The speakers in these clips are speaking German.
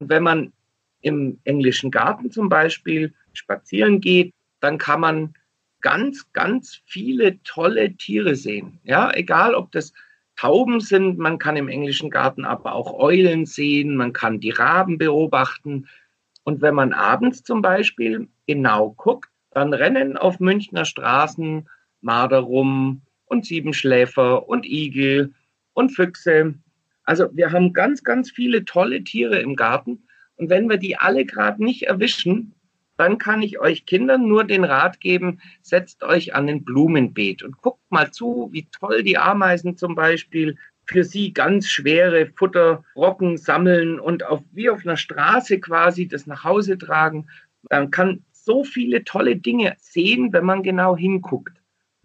Wenn man im englischen Garten zum Beispiel spazieren geht, dann kann man ganz, ganz viele tolle Tiere sehen. Ja, egal ob das Tauben sind, man kann im englischen Garten aber auch Eulen sehen, man kann die Raben beobachten. Und wenn man abends zum Beispiel genau guckt, dann rennen auf Münchner Straßen Marder rum und Siebenschläfer und Igel und Füchse. Also wir haben ganz, ganz viele tolle Tiere im Garten. Und wenn wir die alle gerade nicht erwischen, dann kann ich euch Kindern nur den Rat geben, setzt euch an ein Blumenbeet und guckt mal zu, wie toll die Ameisen zum Beispiel für sie ganz schwere Futterbrocken sammeln und auf, wie auf einer Straße quasi das nach Hause tragen. Man kann so viele tolle Dinge sehen, wenn man genau hinguckt.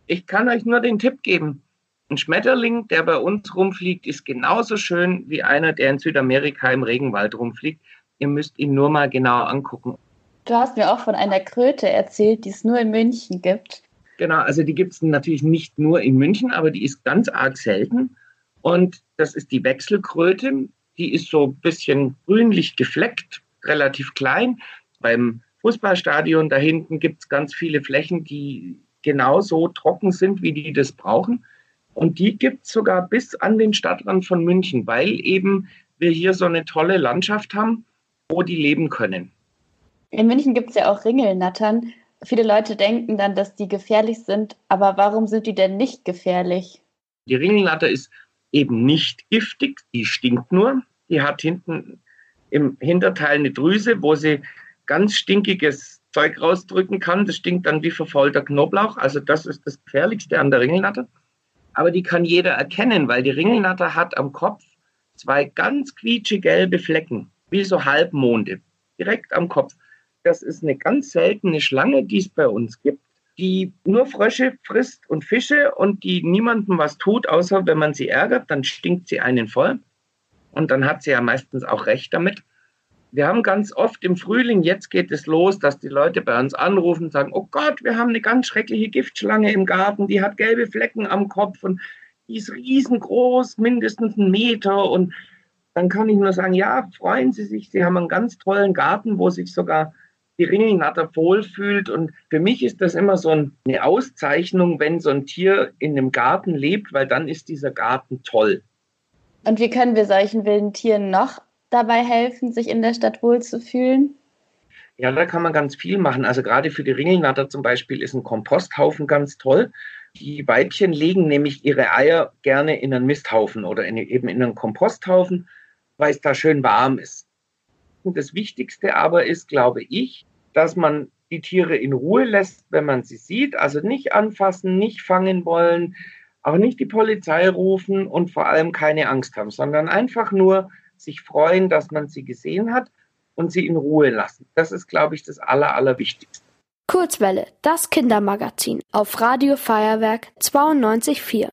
Ich kann euch nur den Tipp geben. Ein Schmetterling, der bei uns rumfliegt, ist genauso schön wie einer, der in Südamerika im Regenwald rumfliegt. Ihr müsst ihn nur mal genau angucken. Du hast mir auch von einer Kröte erzählt, die es nur in München gibt. Genau, also die gibt es natürlich nicht nur in München, aber die ist ganz arg selten. Und das ist die Wechselkröte. Die ist so ein bisschen grünlich gefleckt, relativ klein. Beim Fußballstadion da hinten gibt es ganz viele Flächen, die genauso trocken sind, wie die das brauchen. Und die gibt es sogar bis an den Stadtrand von München, weil eben wir hier so eine tolle Landschaft haben, wo die leben können. In München gibt es ja auch Ringelnattern. Viele Leute denken dann, dass die gefährlich sind, aber warum sind die denn nicht gefährlich? Die Ringelnatter ist eben nicht giftig, die stinkt nur. Die hat hinten im Hinterteil eine Drüse, wo sie ganz stinkiges Zeug rausdrücken kann. Das stinkt dann wie verfaulter Knoblauch. Also das ist das Gefährlichste an der Ringelnatter. Aber die kann jeder erkennen, weil die Ringelnatter hat am Kopf zwei ganz quietschegelbe Flecken, wie so Halbmonde, direkt am Kopf. Das ist eine ganz seltene Schlange, die es bei uns gibt, die nur Frösche frisst und Fische und die niemandem was tut, außer wenn man sie ärgert, dann stinkt sie einen voll. Und dann hat sie ja meistens auch recht damit. Wir haben ganz oft im Frühling, jetzt geht es los, dass die Leute bei uns anrufen und sagen, oh Gott, wir haben eine ganz schreckliche Giftschlange im Garten, die hat gelbe Flecken am Kopf und die ist riesengroß, mindestens einen Meter. Und dann kann ich nur sagen, ja, freuen Sie sich, Sie haben einen ganz tollen Garten, wo sich sogar die Ringelnatter wohlfühlt. Und für mich ist das immer so eine Auszeichnung, wenn so ein Tier in einem Garten lebt, weil dann ist dieser Garten toll. Und wie können wir solchen wilden Tieren noch dabei helfen, sich in der Stadt wohlzufühlen? Ja, da kann man ganz viel machen. Also gerade für die Ringelnatter zum Beispiel ist ein Komposthaufen ganz toll. Die Weibchen legen nämlich ihre Eier gerne in einen Misthaufen oder in, eben in einen Komposthaufen, weil es da schön warm ist. Und das Wichtigste aber ist, glaube ich, dass man die Tiere in Ruhe lässt, wenn man sie sieht. Also nicht anfassen, nicht fangen wollen, auch nicht die Polizei rufen und vor allem keine Angst haben, sondern einfach nur sich freuen, dass man sie gesehen hat und sie in Ruhe lassen. Das ist, glaube ich, das Aller, Allerwichtigste. Kurzwelle, das Kindermagazin auf Radio Feuerwerk 92.4.